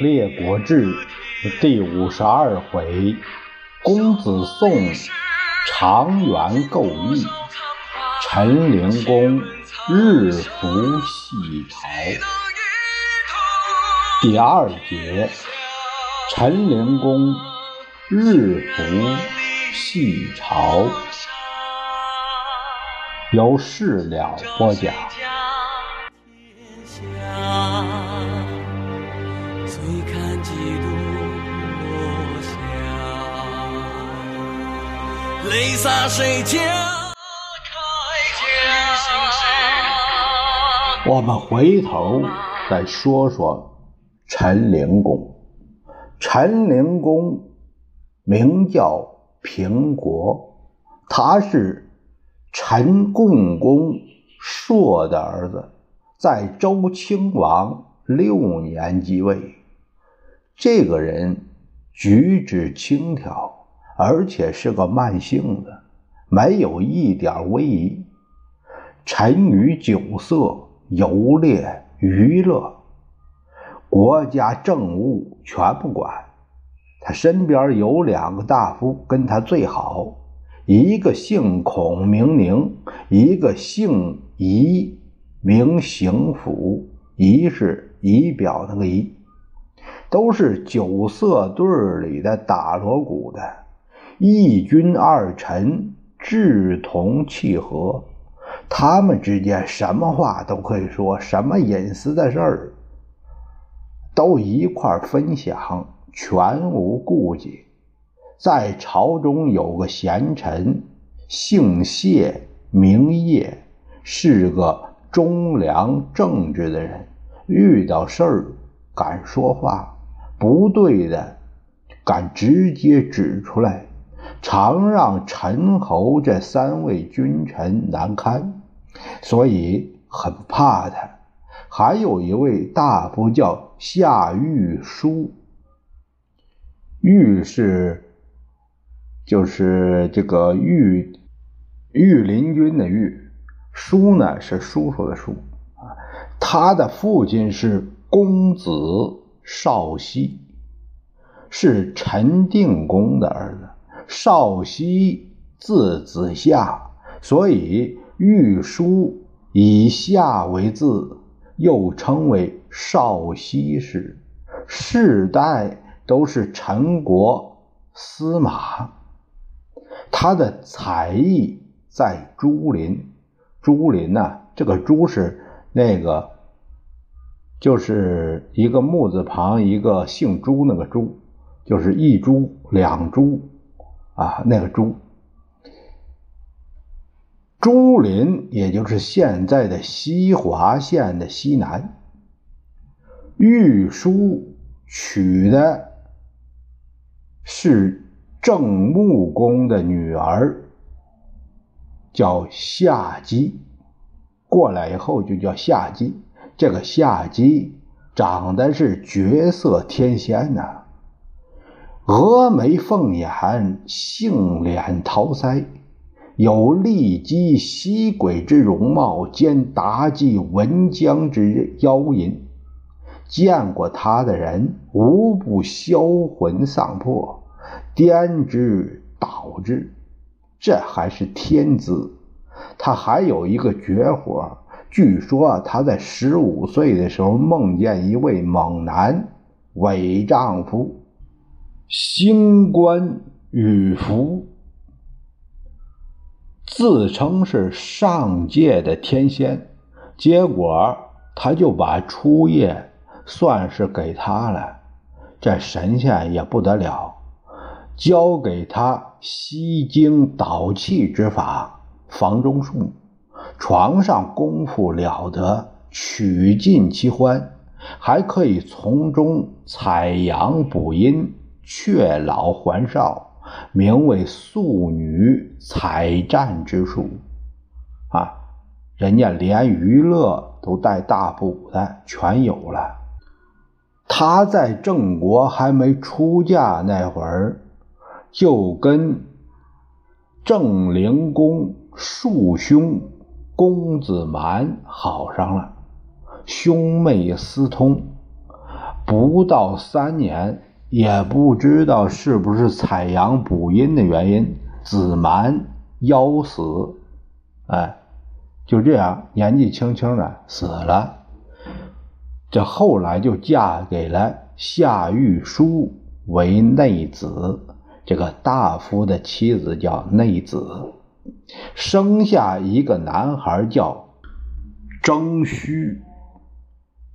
《列国志》第五十二回：公子宋长垣构邑，陈灵公日服西朝。第二节：陈灵公日服西朝。由事了播讲。泪洒谁家我们回头再说说陈灵公。陈灵公名叫平国，他是陈共公硕的儿子，在周亲王六年即位。这个人举止轻佻。而且是个慢性子，没有一点威仪，沉于酒色、游猎、娱乐，国家政务全不管。他身边有两个大夫跟他最好，一个姓孔名宁，一个姓仪名行府，仪是仪表那个仪，都是酒色队里的打锣鼓的。一君二臣志同气和，他们之间什么话都可以说，什么隐私的事儿都一块分享，全无顾忌。在朝中有个贤臣，姓谢名业，是个忠良正直的人，遇到事儿敢说话，不对的敢直接指出来。常让陈侯这三位君臣难堪，所以很怕他。还有一位大夫叫夏玉书，玉是就是这个玉玉林军的玉，叔呢是叔叔的叔啊。他的父亲是公子少熙，是陈定公的儿子。少熙字子夏，所以御书以夏为字，又称为少熙氏。世代都是陈国司马。他的才艺在朱林，朱林呢，这个朱是那个，就是一个木字旁一个姓朱那个朱，就是一朱两朱。啊，那个朱，朱林，也就是现在的西华县的西南。玉书娶的是郑穆公的女儿，叫夏姬。过来以后就叫夏姬。这个夏姬长得是绝色天仙呐。峨眉凤眼，杏脸桃腮，有骊姬吸鬼之容貌，兼妲己文姜之妖淫。见过他的人，无不销魂丧魄，颠之倒之。这还是天资。他还有一个绝活，据说他在十五岁的时候梦见一位猛男伪丈夫。星官羽服，自称是上界的天仙，结果他就把初夜算是给他了。这神仙也不得了，教给他吸精导气之法，房中术，床上功夫了得，取尽其欢，还可以从中采阳补阴。却老还少，名为素女采战之术，啊，人家连娱乐都带大补的全有了。他在郑国还没出嫁那会儿，就跟郑灵公庶兄公子蛮好上了，兄妹私通。不到三年，也不知道是不是采阳补阴的原因，子蛮夭死，哎，就这样年纪轻轻的死了。这后来就嫁给了夏玉书为内子，这个大夫的妻子叫内子，生下一个男孩叫征虚。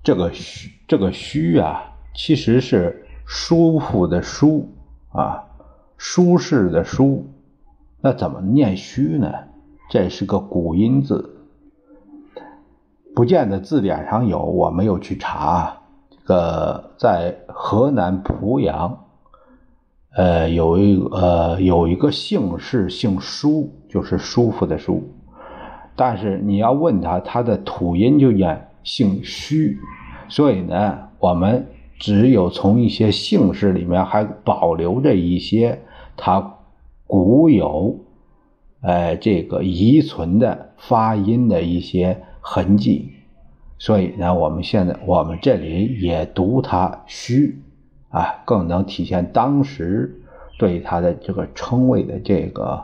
这个虚，这个虚啊，其实是舒服的舒啊，舒适的舒。那怎么念虚呢？这是个古音字，不见得字典上有，我没有去查。这个在河南濮阳，呃，有一呃有一个姓氏姓舒，就是舒服的舒。但是你要问他，他的土音就念姓虚。所以呢，我们只有从一些姓氏里面还保留着一些它古有，呃，这个遗存的发音的一些痕迹。所以呢，我们现在我们这里也读它虚，啊，更能体现当时对它的这个称谓的这个，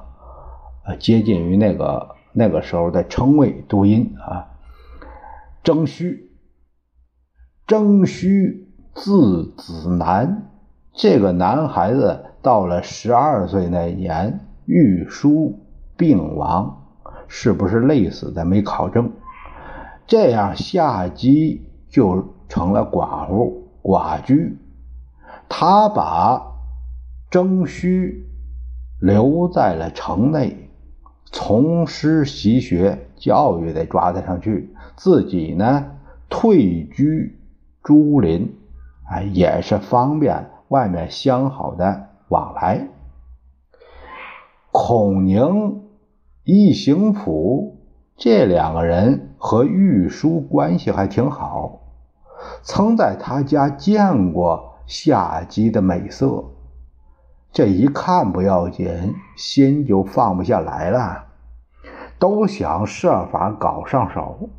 呃，接近于那个那个时候的称谓读音啊，征虚。征虚字子南，这个男孩子到了十二岁那年，玉书病亡，是不是累死的没考证。这样夏姬就成了寡妇寡居，他把征虚留在了城内，从师习学，教育得抓得上去，自己呢退居。朱林，哎，也是方便外面相好的往来。孔宁、易行甫这两个人和玉书关系还挺好，曾在他家见过夏姬的美色，这一看不要紧，心就放不下来了，都想设法搞上手，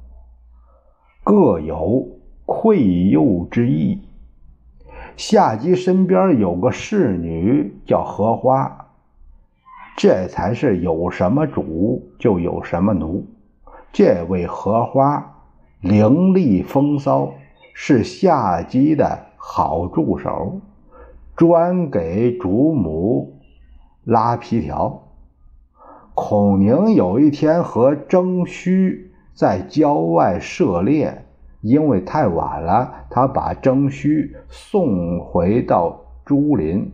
各有。愧疚之意。夏姬身边有个侍女叫荷花，这才是有什么主就有什么奴。这位荷花伶俐风骚，是夏姬的好助手，专给主母拉皮条。孔宁有一天和征虚在郊外涉猎。因为太晚了，他把征虚送回到朱林，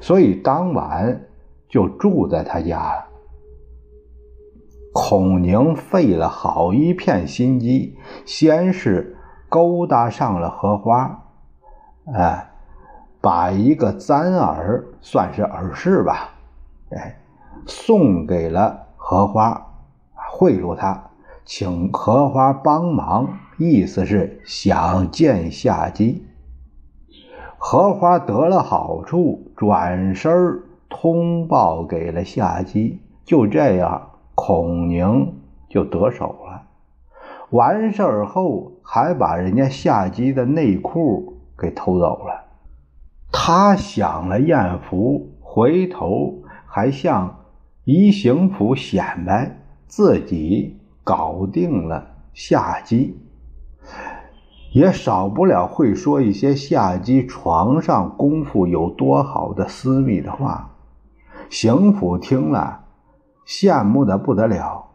所以当晚就住在他家了。孔宁费了好一片心机，先是勾搭上了荷花，哎，把一个簪耳算是耳饰吧，哎，送给了荷花，贿赂他，请荷花帮忙。意思是想见夏姬，荷花得了好处，转身通报给了夏姬。就这样，孔宁就得手了。完事儿后，还把人家夏姬的内裤给偷走了。他享了艳福，回头还向怡行府显摆自己搞定了夏姬。也少不了会说一些下机床上功夫有多好的私密的话，邢府听了，羡慕的不得了，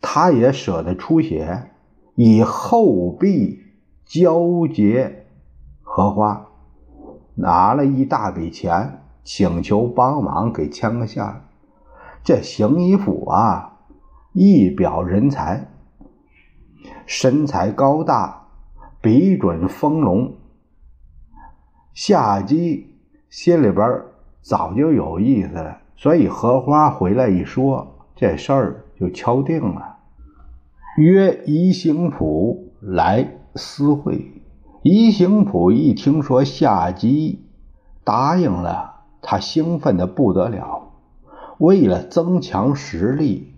他也舍得出血，以后臂交结荷花，拿了一大笔钱，请求帮忙给牵个线。这邢一府啊，一表人才，身材高大。笔准丰隆，夏姬心里边早就有意思了，所以荷花回来一说，这事儿就敲定了，约宜兴府来私会。宜兴府一听说夏姬答应了，他兴奋的不得了。为了增强实力，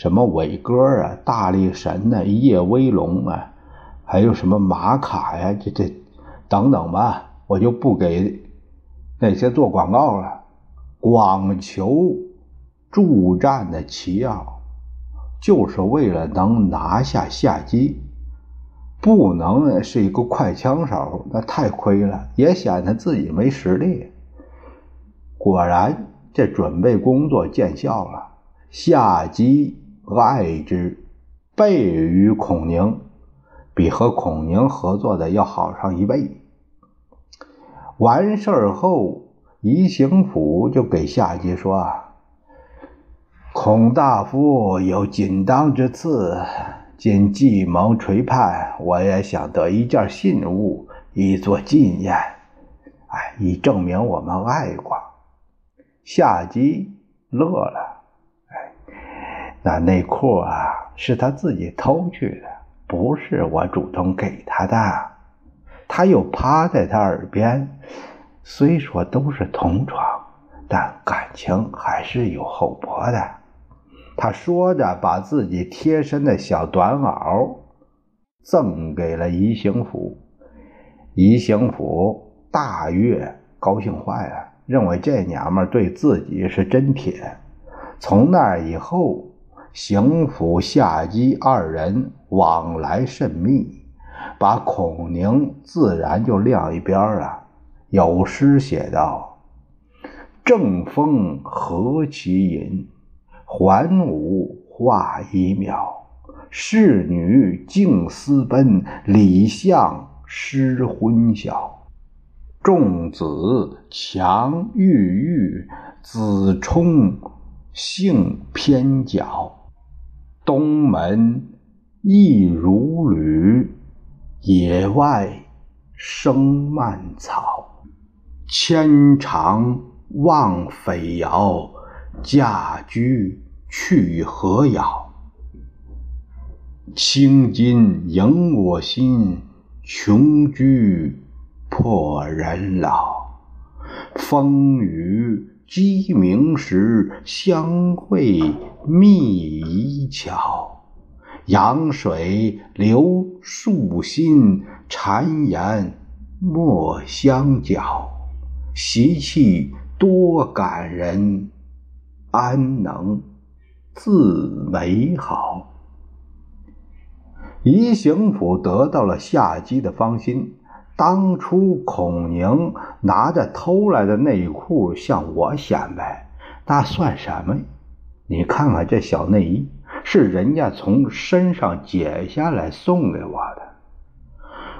什么伟哥啊、大力神呐、叶威龙啊。还有什么玛卡呀，这这等等吧，我就不给那些做广告了，广求助战的旗号，就是为了能拿下夏姬。不能是一个快枪手，那太亏了，也显得自己没实力。果然，这准备工作见效了。夏姬爱之，倍于孔宁，比和孔宁合作的要好上一倍。完事儿后，宜行府就给夏姬说：“啊孔大夫有锦当之赐。”今计谋垂盼，我也想得一件信物，以作纪念，哎，以证明我们爱过。夏姬乐了，那内裤啊，是他自己偷去的，不是我主动给他的。他又趴在他耳边，虽说都是同床，但感情还是有厚薄的。他说着，把自己贴身的小短袄赠给了宜兴府。宜兴府大悦，高兴坏了，认为这娘们对自己是真铁。从那以后，邢府、夏姬二人往来甚密，把孔宁自然就晾一边了。有诗写道：“正风何其隐。”环舞化一秒，侍女静私奔，李相失昏晓。众子强欲欲，子冲性偏矫。东门亦如履，野外生蔓草。牵肠望匪遥。嫁居去何遥？青金萦我心，穷居破人老。风雨鸡鸣时，相会觅一桥。阳水流树心，谗言莫相搅。习气多感人。安能自美好？宜行府得到了夏姬的芳心。当初孔宁拿着偷来的内裤向我显摆，那算什么？你看看这小内衣，是人家从身上解下来送给我的。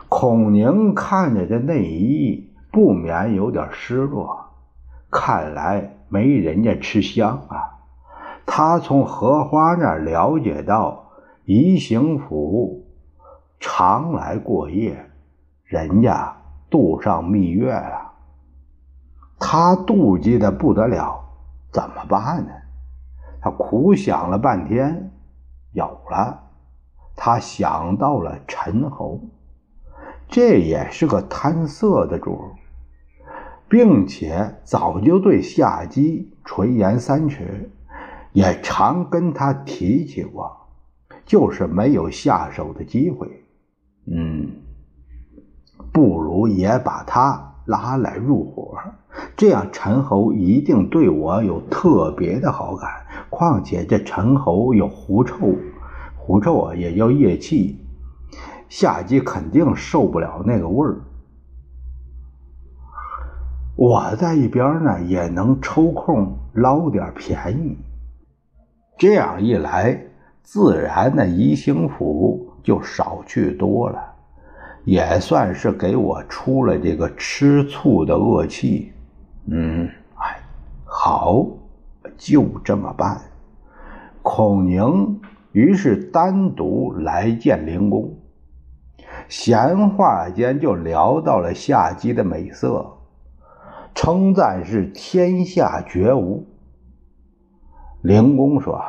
孔宁看着这内衣，不免有点失落。看来。没人家吃香啊！他从荷花那了解到，宜行府常来过夜，人家度上蜜月了。他妒忌的不得了，怎么办呢？他苦想了半天，有了，他想到了陈侯，这也是个贪色的主。并且早就对夏姬垂涎三尺，也常跟他提起过，就是没有下手的机会。嗯，不如也把他拉来入伙，这样陈侯一定对我有特别的好感。况且这陈侯有狐臭，狐臭啊也叫夜气，夏姬肯定受不了那个味儿。我在一边呢，也能抽空捞点便宜。这样一来，自然的宜兴府就少去多了，也算是给我出了这个吃醋的恶气。嗯，哎，好，就这么办。孔宁于是单独来见灵公，闲话间就聊到了夏姬的美色。称赞是天下绝无。灵公说：“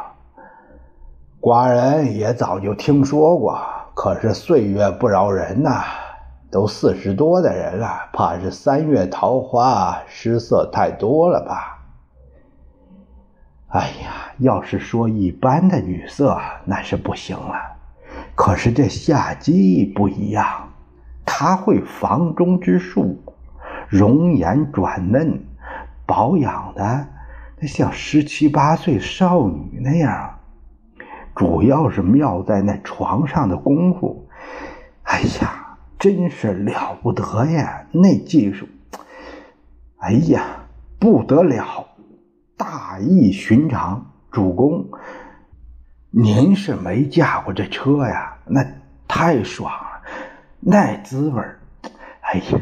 寡人也早就听说过，可是岁月不饶人呐，都四十多的人了，怕是三月桃花失色太多了吧？”哎呀，要是说一般的女色，那是不行了。可是这夏姬不一样，她会房中之术。容颜转嫩，保养的那像十七八岁少女那样。主要是妙在那床上的功夫，哎呀，真是了不得呀！那技术，哎呀，不得了，大异寻常。主公，您是没驾过这车呀？那太爽了，那滋味哎呀，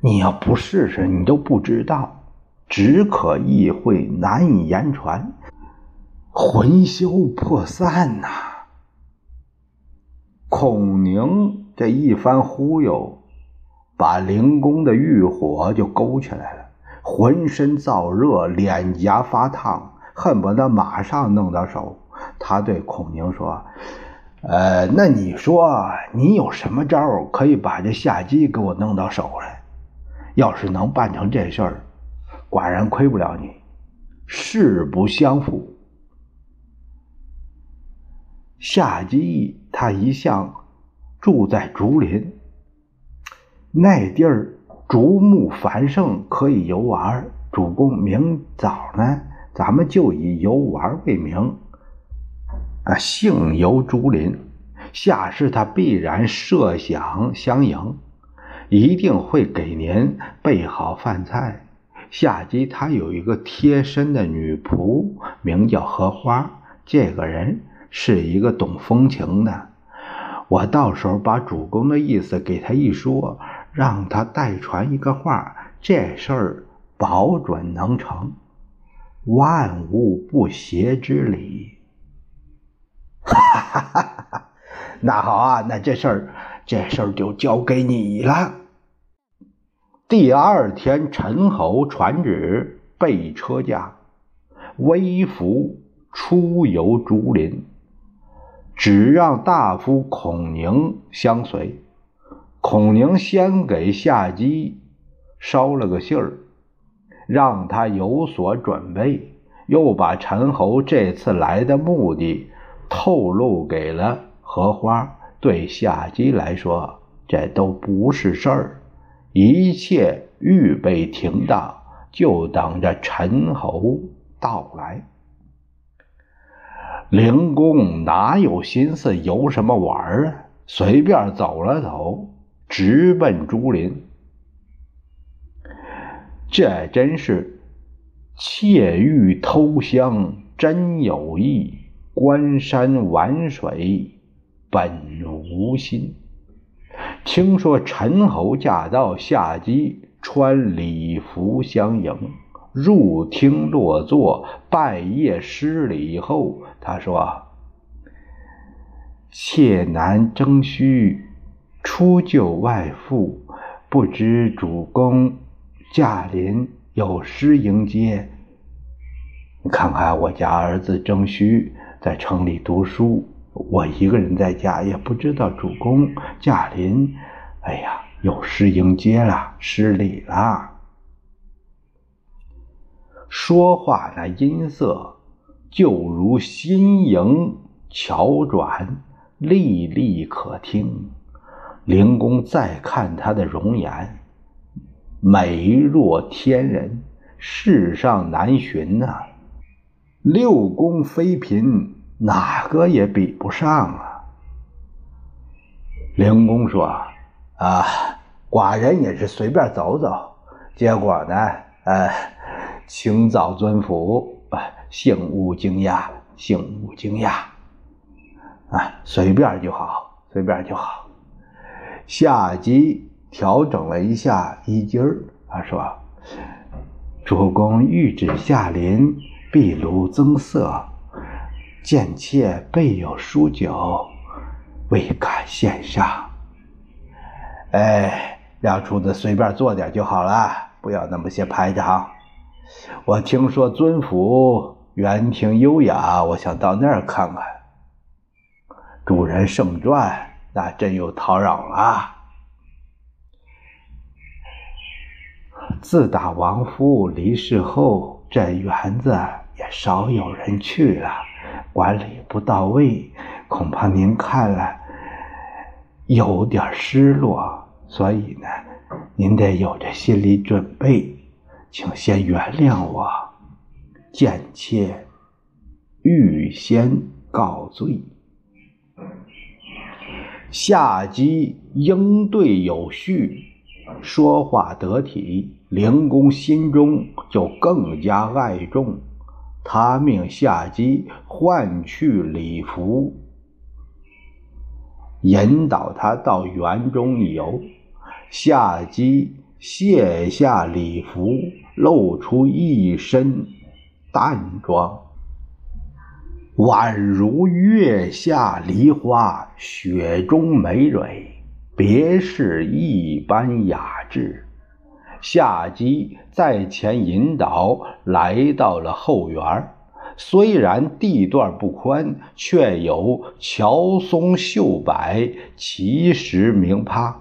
你要不试试，你都不知道，只可意会，难以言传。魂消魄散呐！孔宁这一番忽悠，把灵公的欲火就勾起来了，浑身燥热，脸颊发烫，恨不得马上弄到手。他对孔宁说：“呃，那你说你有什么招可以把这夏姬给我弄到手来？要是能办成这事儿，寡人亏不了你。誓不相负。”夏姬他一向住在竹林，那地儿竹木繁盛，可以游玩。主公明早呢，咱们就以游玩为名，啊，幸游竹林。夏氏他必然设想相迎，一定会给您备好饭菜。夏姬他有一个贴身的女仆，名叫荷花，这个人。是一个懂风情的，我到时候把主公的意思给他一说，让他代传一个话，这事儿保准能成，万物不协之理。哈哈哈哈那好啊，那这事儿这事儿就交给你了。第二天，陈侯传旨备车驾，微服出游竹林。只让大夫孔宁相随。孔宁先给夏姬捎了个信儿，让他有所准备，又把陈侯这次来的目的透露给了荷花。对夏姬来说，这都不是事儿，一切预备停当，就等着陈侯到来。灵公哪有心思游什么玩啊？随便走了走，直奔竹林。这真是窃玉偷香真有意，观山玩水本无心。听说陈侯驾到，下机穿礼服相迎。入厅落座，拜谒施礼后，他说：“妾男征虚出救外父，不知主公驾临有诗迎接。你看看我家儿子征虚在城里读书，我一个人在家，也不知道主公驾临。哎呀，有诗迎接了，失礼了。”说话那音色，就如新颖巧转，历历可听。灵公再看他的容颜，美若天人，世上难寻呐。六宫妃嫔哪个也比不上啊。灵公说：“啊，寡人也是随便走走，结果呢，呃。”请早尊府，幸勿惊讶，幸勿惊讶，啊，随便就好，随便就好。夏姬调整了一下衣襟儿，他说：“主公谕旨下临，壁炉增色，见妾备有书酒，未敢献上。哎，让厨子随便做点就好了，不要那么些排场。”我听说尊府园庭优雅，我想到那儿看看。主人盛传，那真有叨扰了。自打王夫离世后，这园子也少有人去了，管理不到位，恐怕您看了有点失落。所以呢，您得有这心理准备，请先原谅我，贱妾预先告罪。夏姬应对有序，说话得体，灵公心中就更加爱重。他命夏姬换去礼服，引导他到园中游。夏姬卸下礼服，露出一身淡妆，宛如月下梨花，雪中梅蕊，别是一般雅致。夏姬在前引导，来到了后园。虽然地段不宽，却有乔松秀柏，奇石名趴，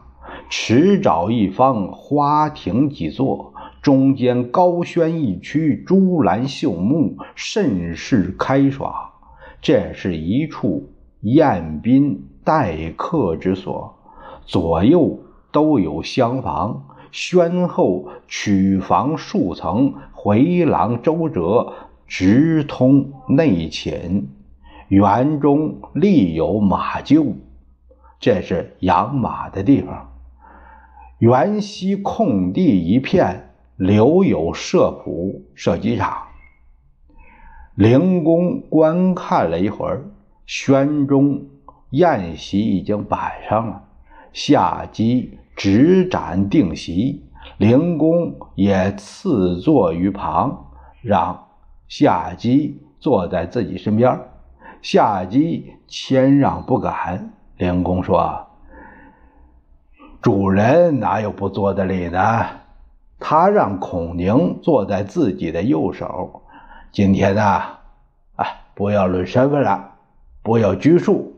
池沼一方，花亭几座，中间高轩一区，珠兰绣幕，甚是开爽。这是一处宴宾待客之所，左右都有厢房。轩后曲房数层，回廊周折，直通内寝。园中立有马厩，这是养马的地方。园西空地一片，留有射圃、射击场。灵公观看了一会儿，宣中宴席已经摆上了，下机。执盏定席，灵公也赐坐于旁，让夏姬坐在自己身边。夏姬谦让不敢。灵公说：“主人哪有不坐的理呢？”他让孔宁坐在自己的右手。今天呢，啊，不要论身份了，不要拘束，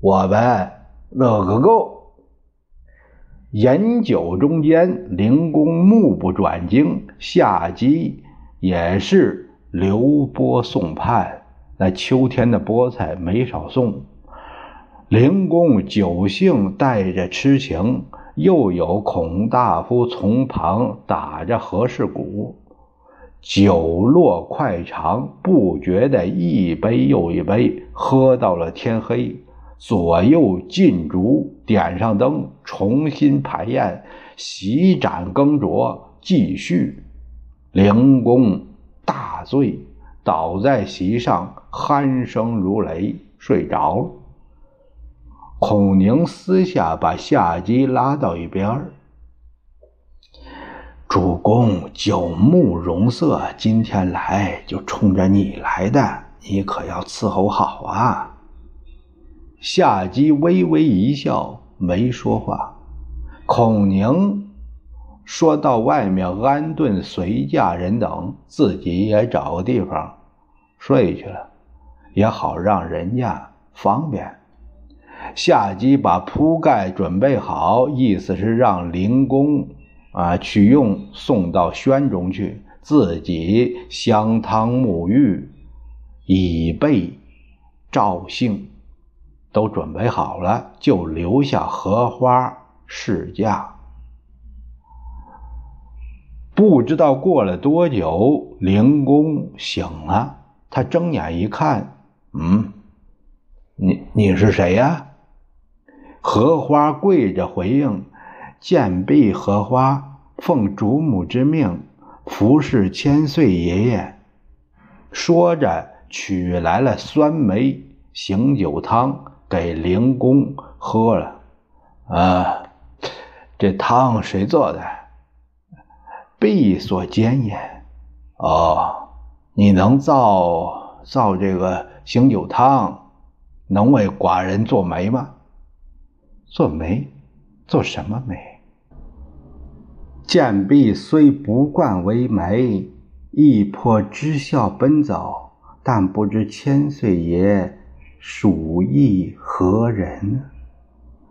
我们乐个够。饮酒中间，灵公目不转睛，下姬也是流波送盼。那秋天的菠菜没少送。灵公酒兴带着痴情，又有孔大夫从旁打着和氏鼓，酒落快长，不觉得一杯又一杯，喝到了天黑。左右进烛，点上灯，重新排宴，洗盏更酌，继续。灵公大醉，倒在席上，鼾声如雷，睡着了。孔宁私下把夏姬拉到一边主公九目容色，今天来就冲着你来的，你可要伺候好啊！夏姬微微一笑，没说话。孔宁说到外面安顿随驾人等，自己也找个地方睡去了，也好让人家方便。夏姬把铺盖准备好，意思是让灵公啊去用，送到轩中去，自己香汤沐浴，以备赵兴。都准备好了，就留下荷花试驾。不知道过了多久，灵公醒了，他睁眼一看，嗯，你你是谁呀？荷花跪着回应：“贱婢荷花，奉主母之命，服侍千岁爷爷。”说着，取来了酸梅醒酒汤。给灵公喝了，啊，这汤谁做的？婢所煎也。哦，你能造造这个醒酒汤，能为寡人做媒吗？做媒？做什么媒？贱婢虽不惯为媒，亦颇知孝奔走，但不知千岁爷。属意何人？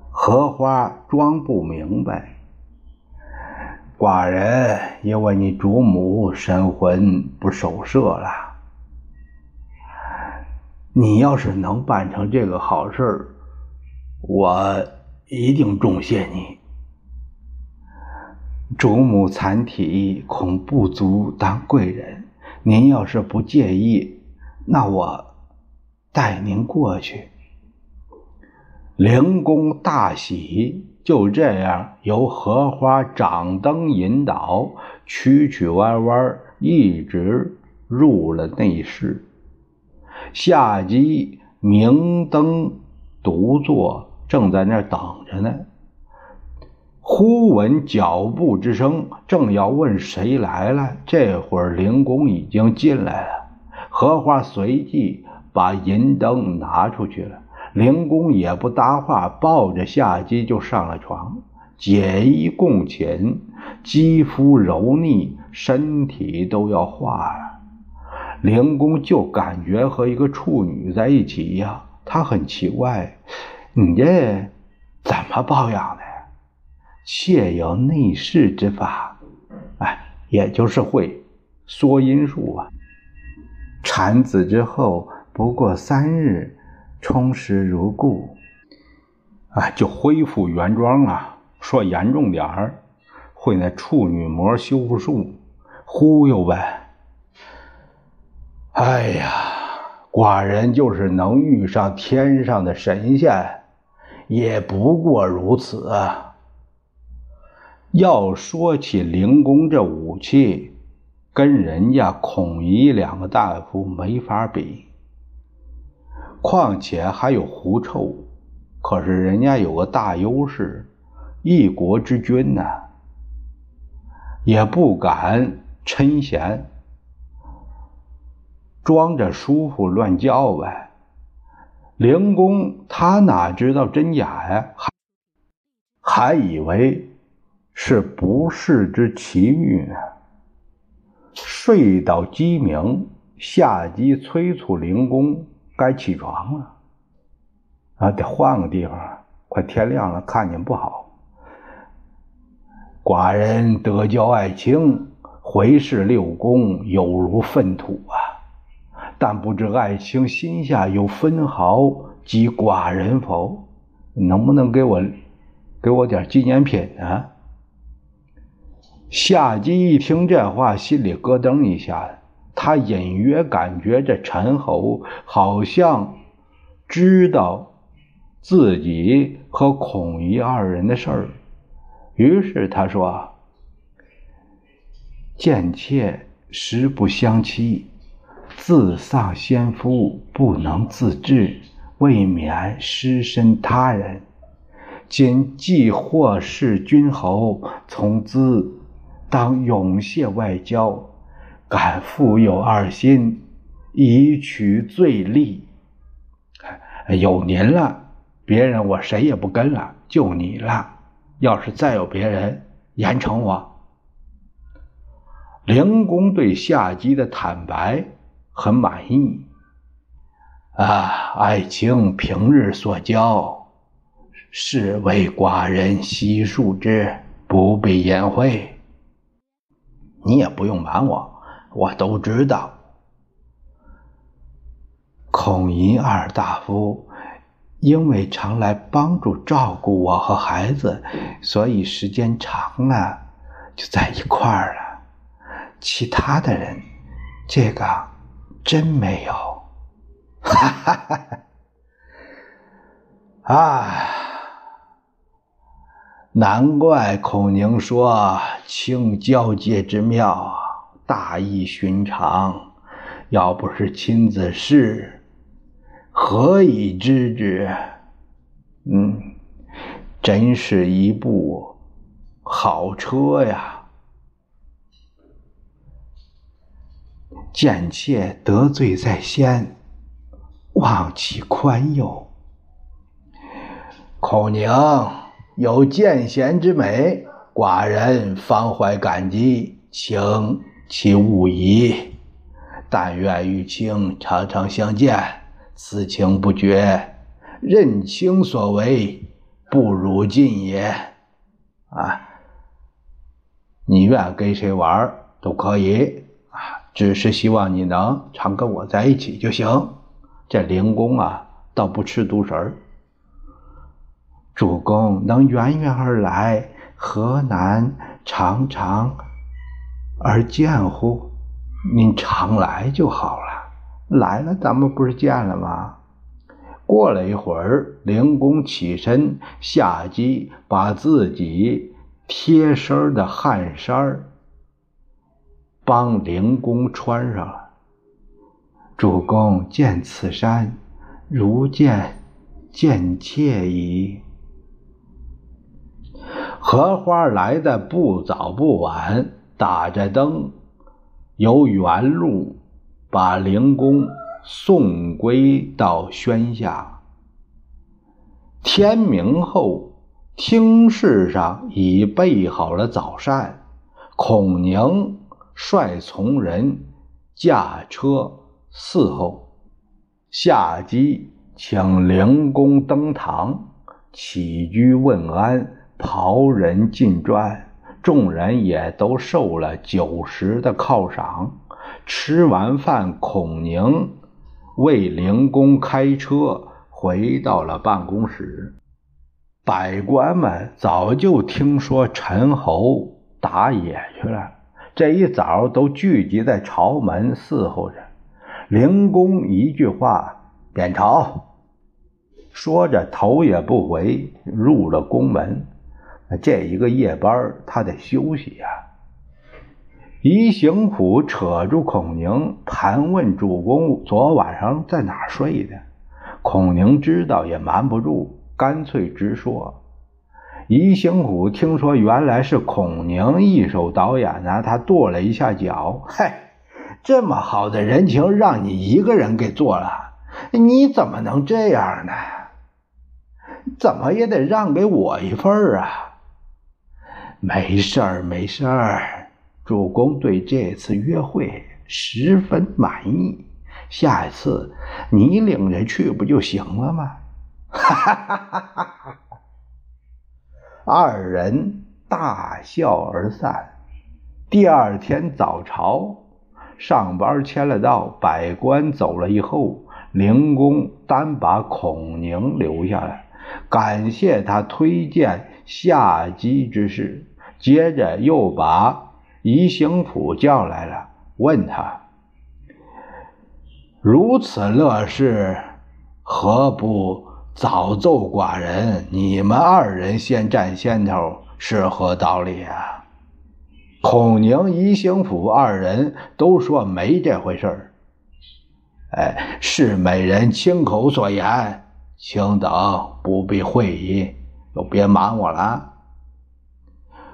荷花装不明白。寡人因为你主母神魂不守舍了。你要是能办成这个好事我一定重谢你。主母残体，恐不足当贵人。您要是不介意，那我带您过去。灵公大喜，就这样由荷花掌灯引导，曲曲弯弯，一直入了内室。下集明灯独坐，正在那儿等着呢。忽闻脚步之声，正要问谁来了，这会儿灵公已经进来了。荷花随即把银灯拿出去了，灵公也不搭话，抱着夏姬就上了床，解衣共寝，肌肤柔腻，身体都要化了。灵公就感觉和一个处女在一起一样，他很奇怪，你这怎么保养的？妾有内视之法，哎，也就是会缩阴术啊。产子之后不过三日，充实如故，啊，就恢复原状了。说严重点儿，会那处女膜修复术，忽悠呗。哎呀，寡人就是能遇上天上的神仙，也不过如此啊。要说起灵公这武器，跟人家孔乙两个大夫没法比。况且还有狐臭，可是人家有个大优势，一国之君呐，也不敢称贤，装着舒服乱叫呗。灵公他哪知道真假呀？还还以为。是不世之奇遇呢。睡到鸡鸣，夏姬催促灵公该起床了。啊，得换个地方，快天亮了，看见不好。寡人得教爱卿，回视六宫，有如粪土啊！但不知爱卿心下有分毫及寡人否？能不能给我给我点纪念品呢？夏姬一听这话，心里咯噔一下，他隐约感觉这陈侯好像知道自己和孔乙二人的事儿，于是他说：“贱妾实不相欺，自丧先夫，不能自治，未免失身他人。今既获释君侯，从兹。”当永谢外交，敢负有二心，以取罪利。有您了，别人我谁也不跟了，就你了。要是再有别人，严惩我。灵公对夏姬的坦白很满意。啊，爱卿平日所教，是为寡人悉数之，不必言讳。你也不用瞒我，我都知道。孔乙二大夫因为常来帮助照顾我和孩子，所以时间长了就在一块儿了。其他的人，这个真没有。哈哈哈哈啊！难怪孔宁说清交界之妙，大异寻常。要不是亲自试，何以知之？嗯，真是一部好车呀！贱妾得罪在先，望其宽宥。孔宁。有见贤之美，寡人方怀感激，请其勿疑。但愿与卿常常相见，此情不绝，任卿所为，不辱尽也。啊，你愿跟谁玩都可以，只是希望你能常跟我在一起就行。这灵公啊，倒不吃独食儿。主公能远远而来，何难常常而见乎？您常来就好了，来了咱们不是见了吗？过了一会儿，灵公起身下机，把自己贴身的汗衫帮灵公穿上了。主公见此山，如见见妾矣。荷花来的不早不晚，打着灯。由原路把灵公送归到轩下。天明后，厅室上已备好了早膳。孔宁率从人驾车伺候。下机请灵公登堂，起居问安，袍人进传。众人也都受了酒食的犒赏。吃完饭，孔宁为灵公开车回到了办公室。百官们早就听说陈侯打野去了，这一早都聚集在朝门伺候着。灵公一句话：“点朝。”说着，头也不回入了宫门。这一个夜班，他得休息呀。宜行府扯住孔宁，盘问主公昨晚上在哪儿睡的。孔宁知道也瞒不住，干脆直说。宜兴虎听说原来是孔宁一手导演呢，他跺了一下脚：“嗨，这么好的人情让你一个人给做了，你怎么能这样呢？怎么也得让给我一份啊！”没事儿，没事儿。主公对这次约会十分满意，下一次你领着去不就行了吗？哈哈哈哈哈哈！二人大笑而散。第二天早朝，上班签了到，百官走了以后，灵公单把孔宁留下来，感谢他推荐下机之事。接着又把宜兴甫叫来了，问他：“如此乐事，何不早奏寡人？你们二人先占先头，是何道理啊？”孔宁、宜兴府二人都说没这回事儿。哎，是美人亲口所言，请等不必会意，就别瞒我了。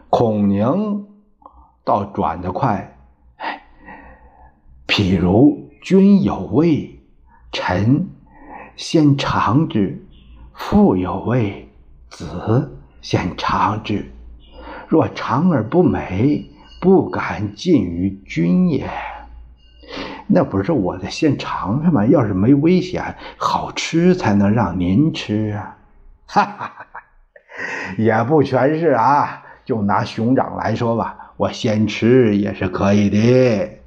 孔宁倒转得快，譬如君有位，臣先尝之；父有味，子先尝之。若尝而不美，不敢进于君也。那不是我的先尝尝吗？要是没危险，好吃才能让您吃啊！哈哈哈哈，也不全是啊。就拿熊掌来说吧，我先吃也是可以的。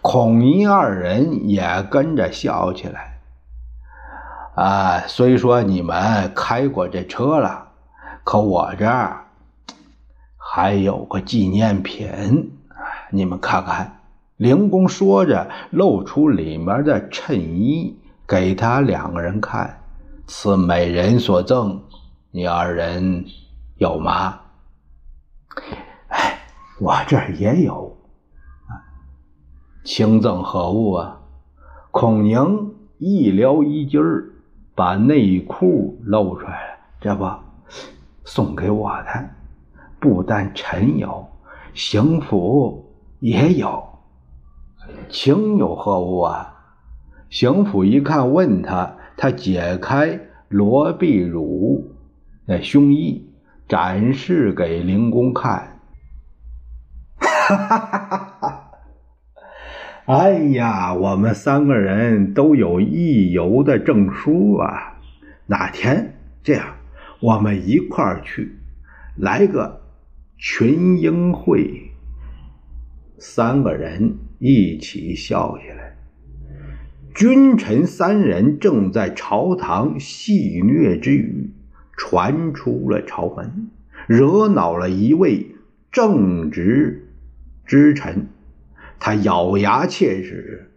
孔乙二人也跟着笑起来。啊，虽说你们开过这车了，可我这儿还有个纪念品，你们看看。灵公说着，露出里面的衬衣给他两个人看，此美人所赠，你二人。有吗？哎，我这儿也有。轻赠何物啊？孔宁一撩衣襟儿，把内裤露出来了。这不，送给我的。不但臣有，邢府也有。情有何物啊？邢府一看，问他，他解开罗碧乳那胸衣。展示给灵公看，哈哈哈哈！哎呀，我们三个人都有一游的证书啊！哪天这样，我们一块儿去，来个群英会。三个人一起笑起来。君臣三人正在朝堂戏谑之语。传出了朝门，惹恼了一位正直之臣，他咬牙切齿：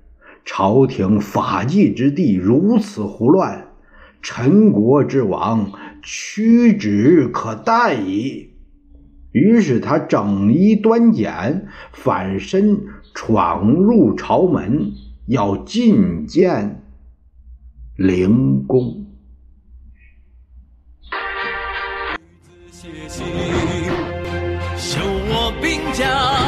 朝廷法纪之地如此胡乱，陈国之王屈指可待矣。于是他整衣端简，反身闯入朝门，要觐见灵公。修我兵甲。